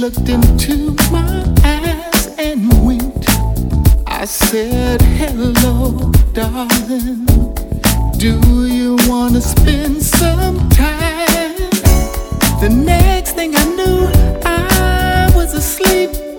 looked into my eyes and winked. I said, Hello, darling. Do you want to spend some time? The next thing I knew, I was asleep.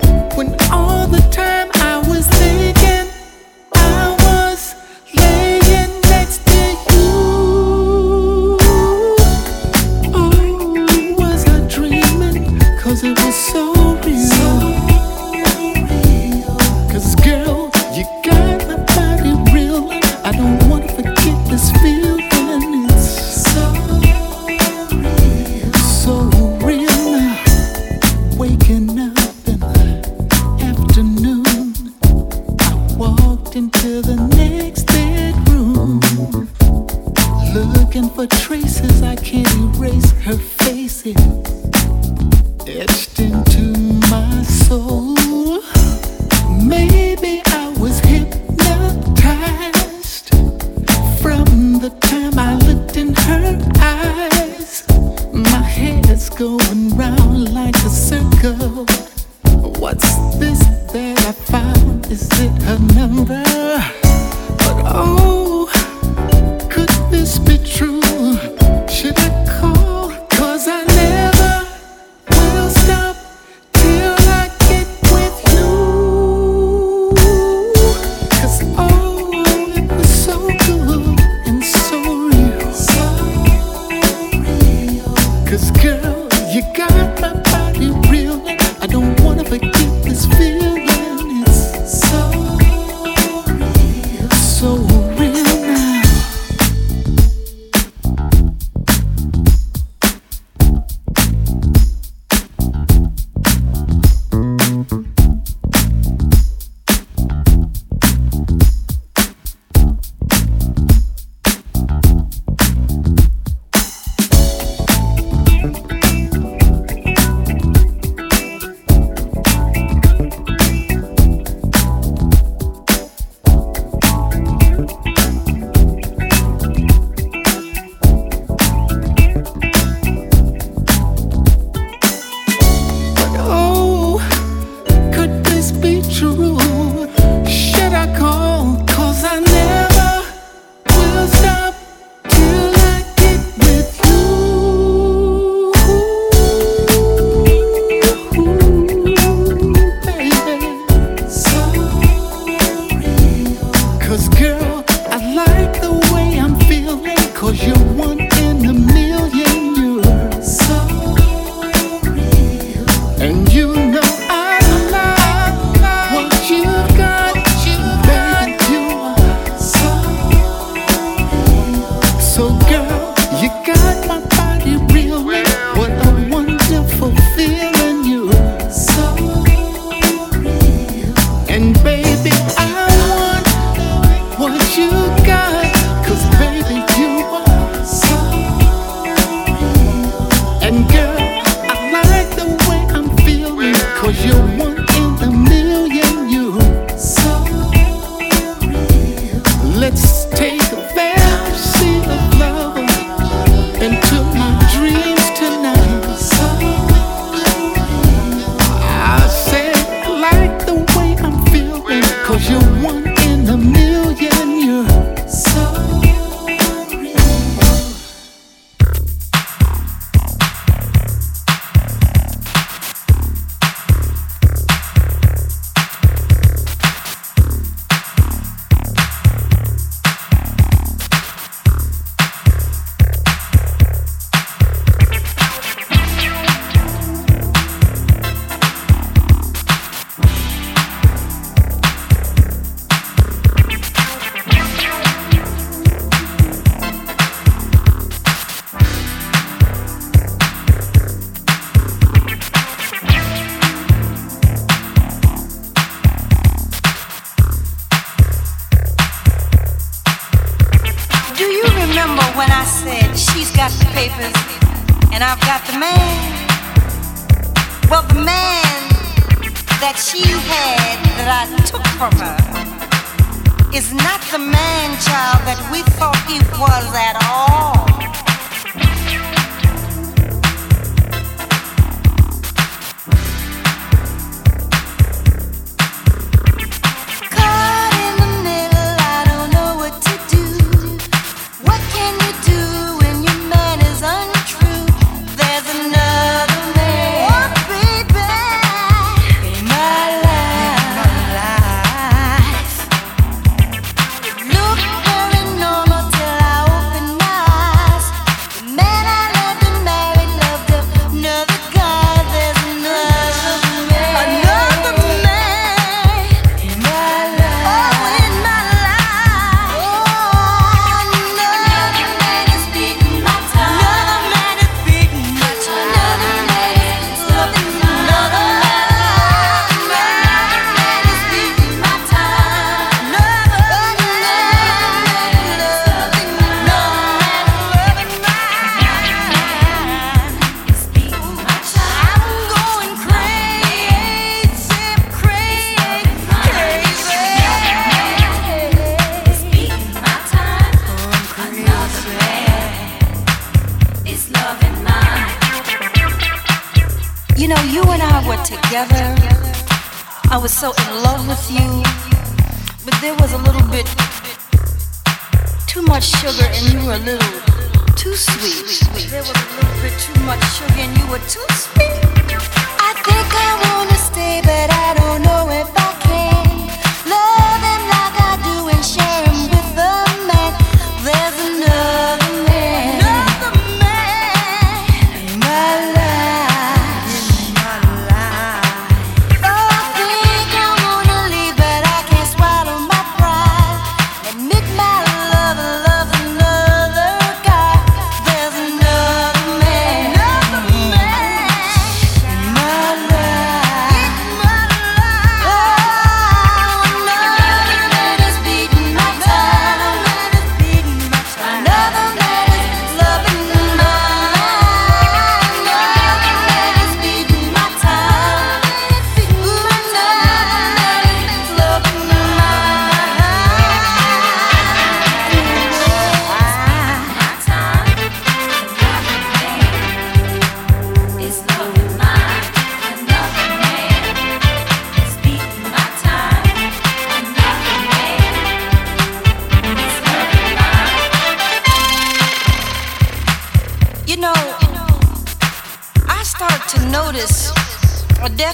Eyes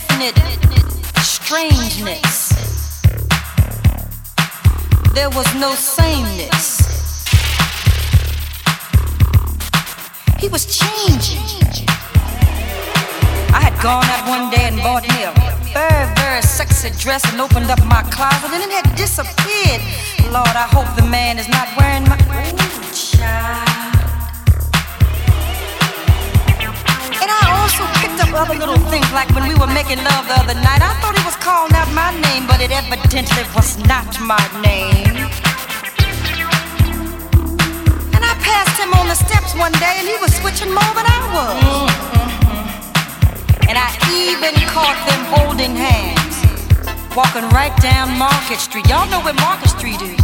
definite strangeness. There was no sameness. He was changing. I had gone out one day and bought me a very, very sexy dress and opened up my closet and it had disappeared. Lord, I hope the man is not wearing my. Ooh, child. Also picked up other little things like when we were making love the other night. I thought he was calling out my name, but it evidently was not my name. And I passed him on the steps one day and he was switching more than I was. And I even caught them holding hands, walking right down Market Street. Y'all know where Market Street is.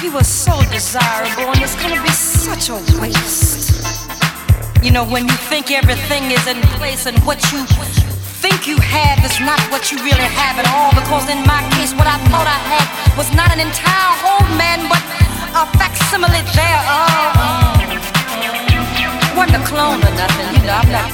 He was so desirable, and it's gonna be such a waste. You know, when you think everything is in place and what you think you have is not what you really have at all. Because in my case, what I thought I had was not an entire whole man, but a facsimile there. Oh, wasn't a clone or nothing. You know, I'm not.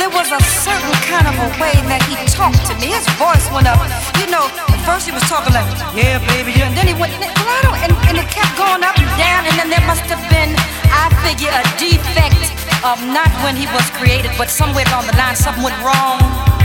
There was a certain kind of a way that he talked to me. His voice went up. You know, first he was talking like, yeah, baby, yeah. And then he went, well, and, and it kept going up and down. And then there must have been, I figure, a defect of not when he was created, but somewhere down the line, something went wrong.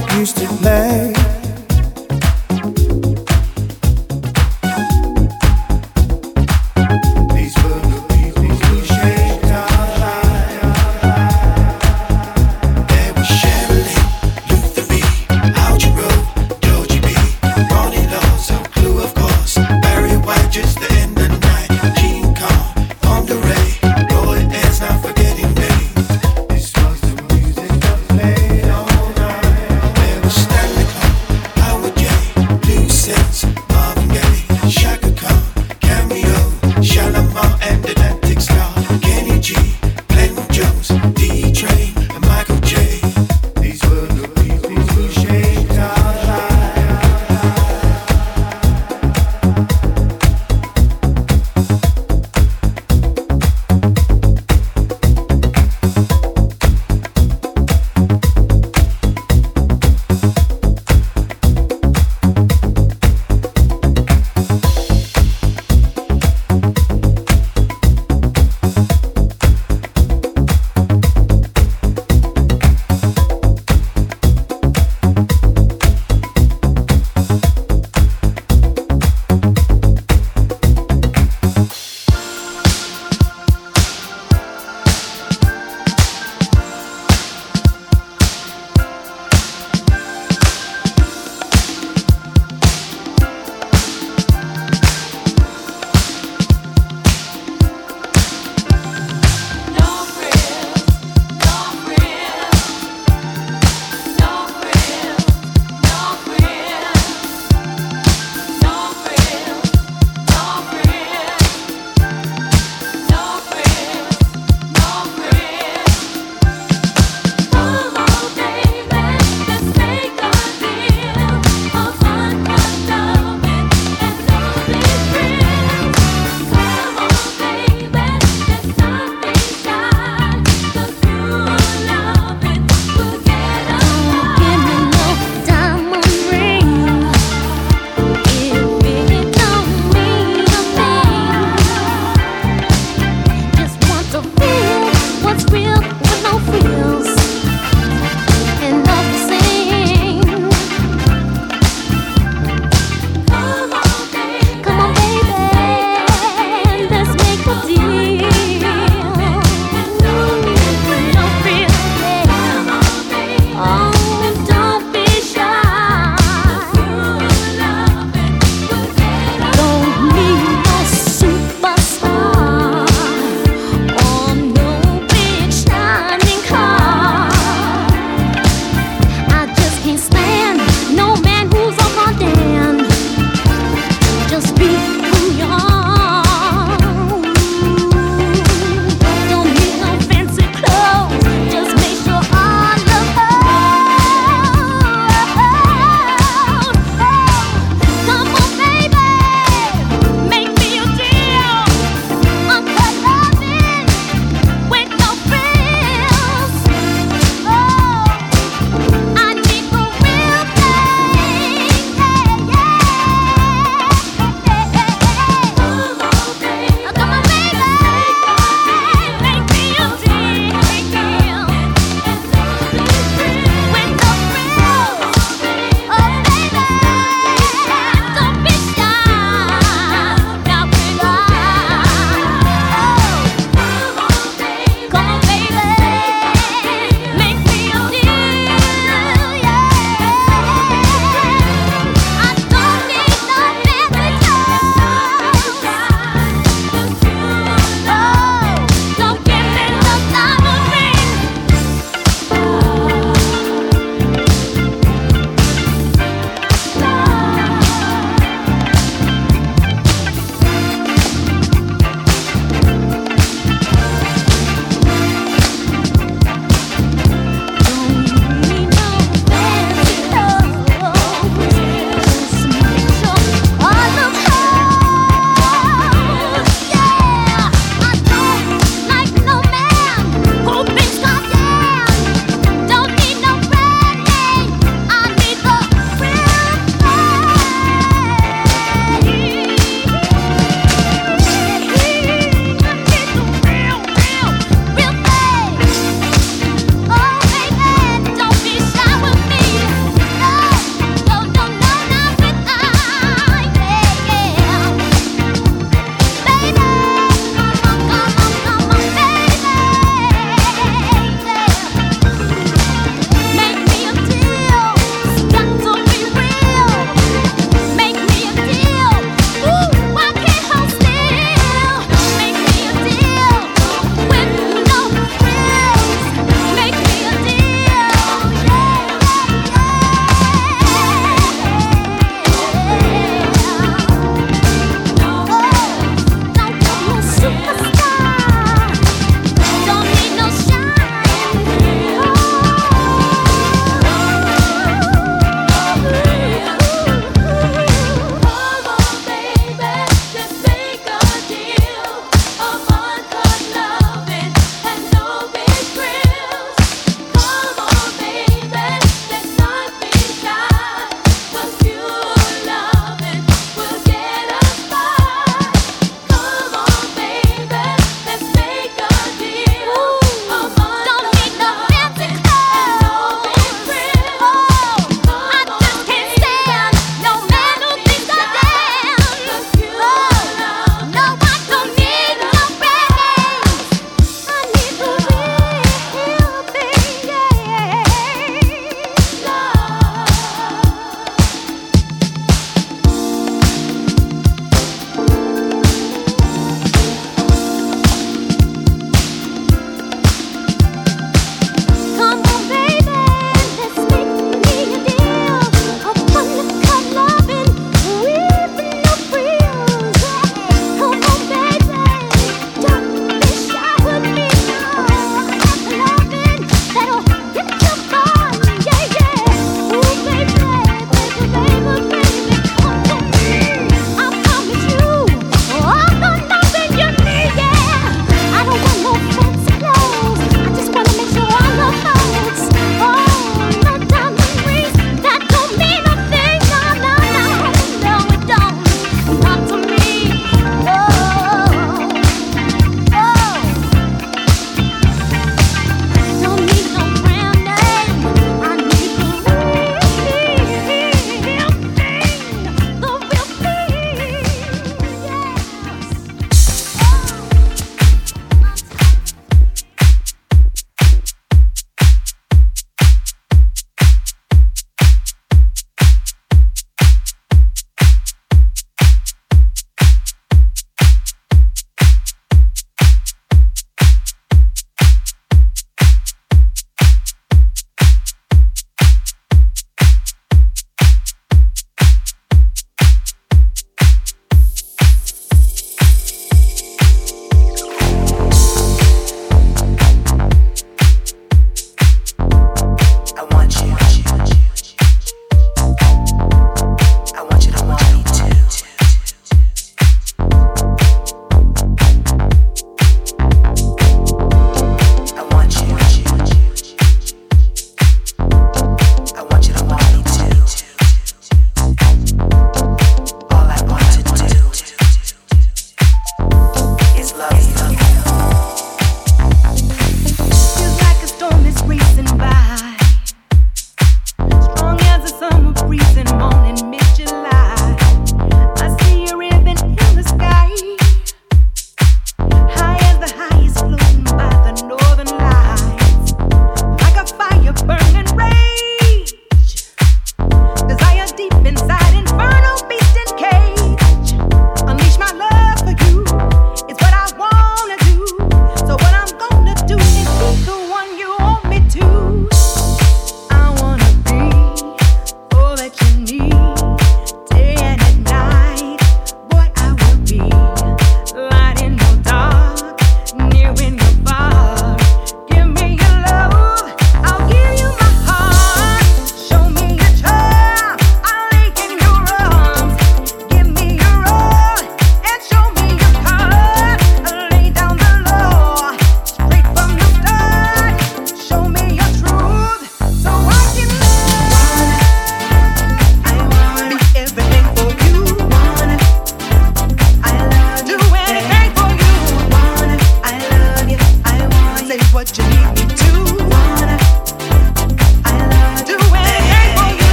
White just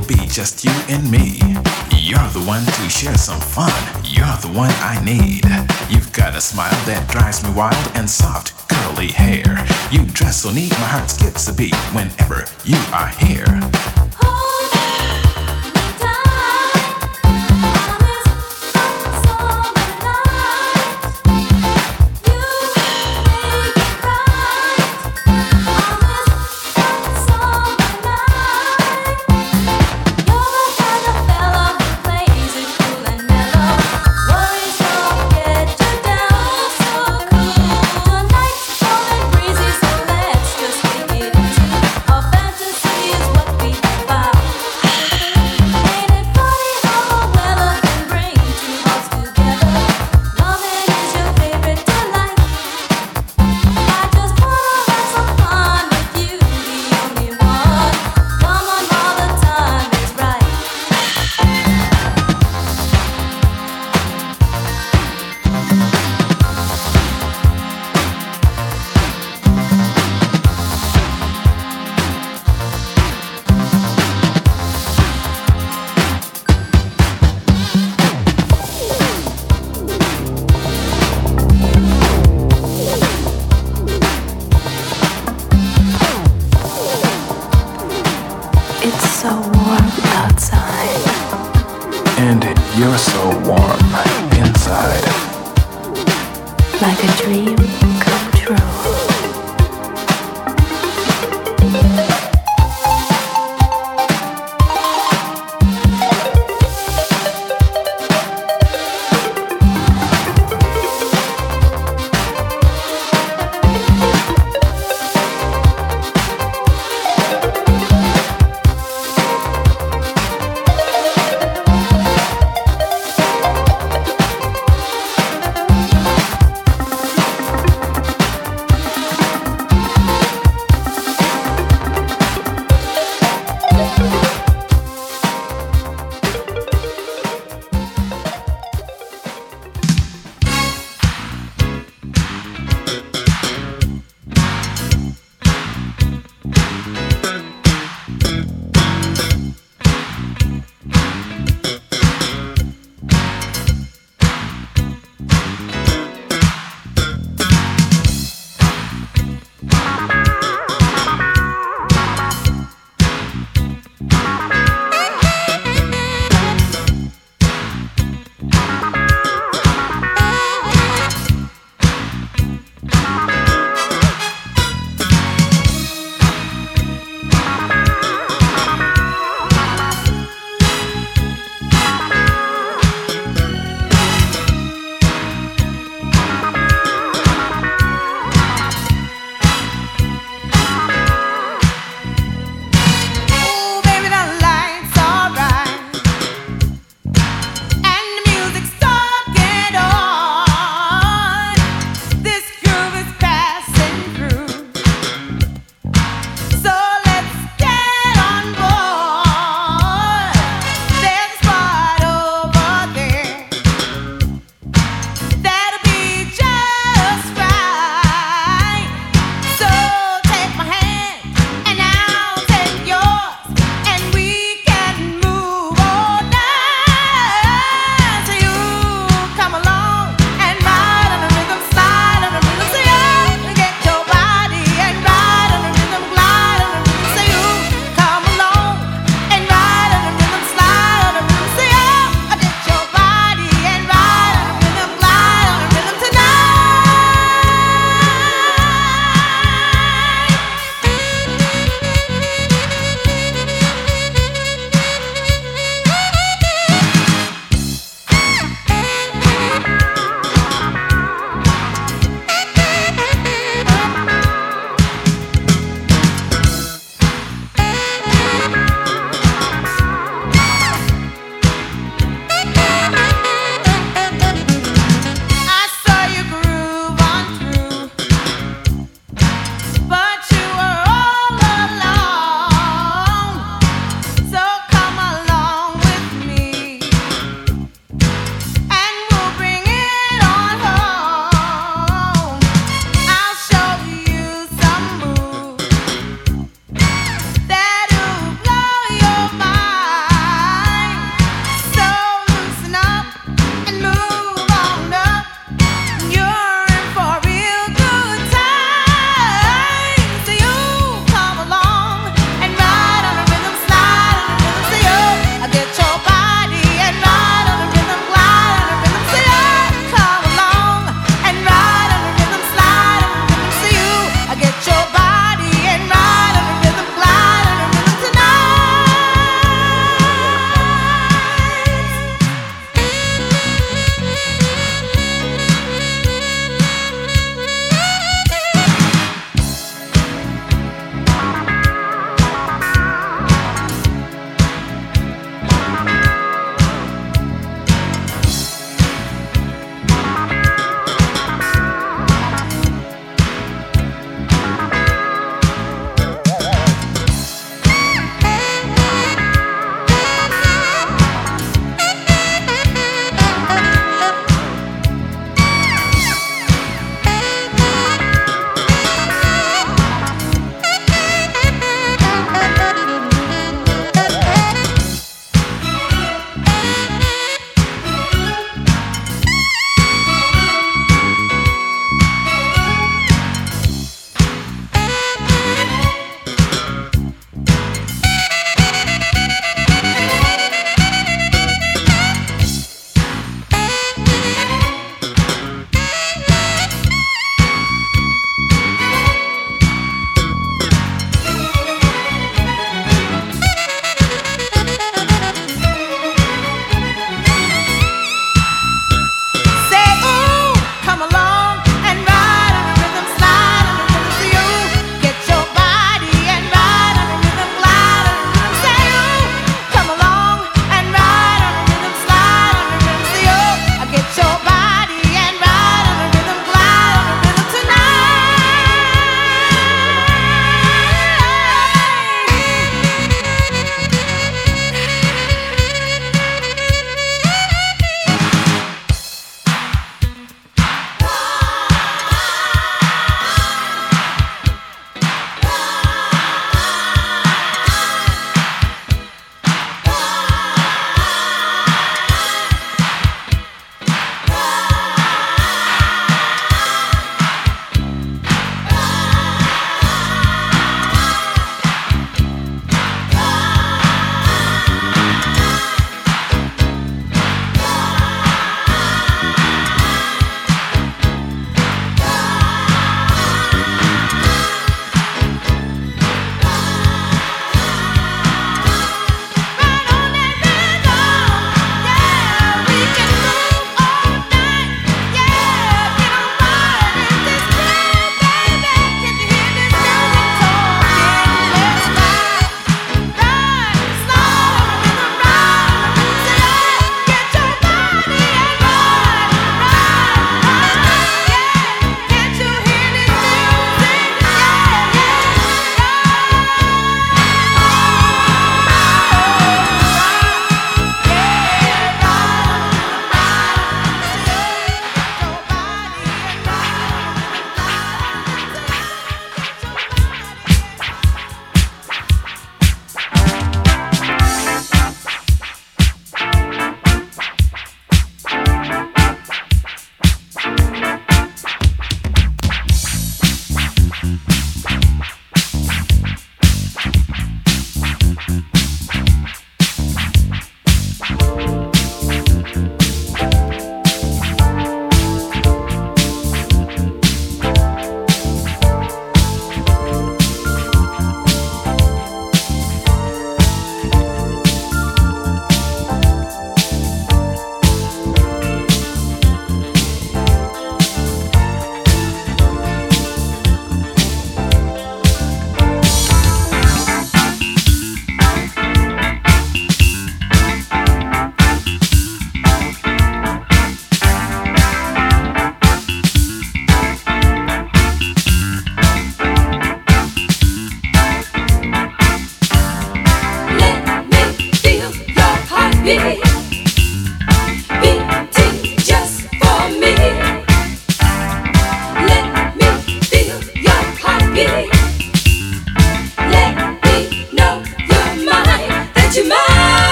It'll be just you and me. You're the one to share some fun. You're the one I need. You've got a smile that drives me wild and soft, curly hair. You dress so neat, my heart skips a beat whenever you are here.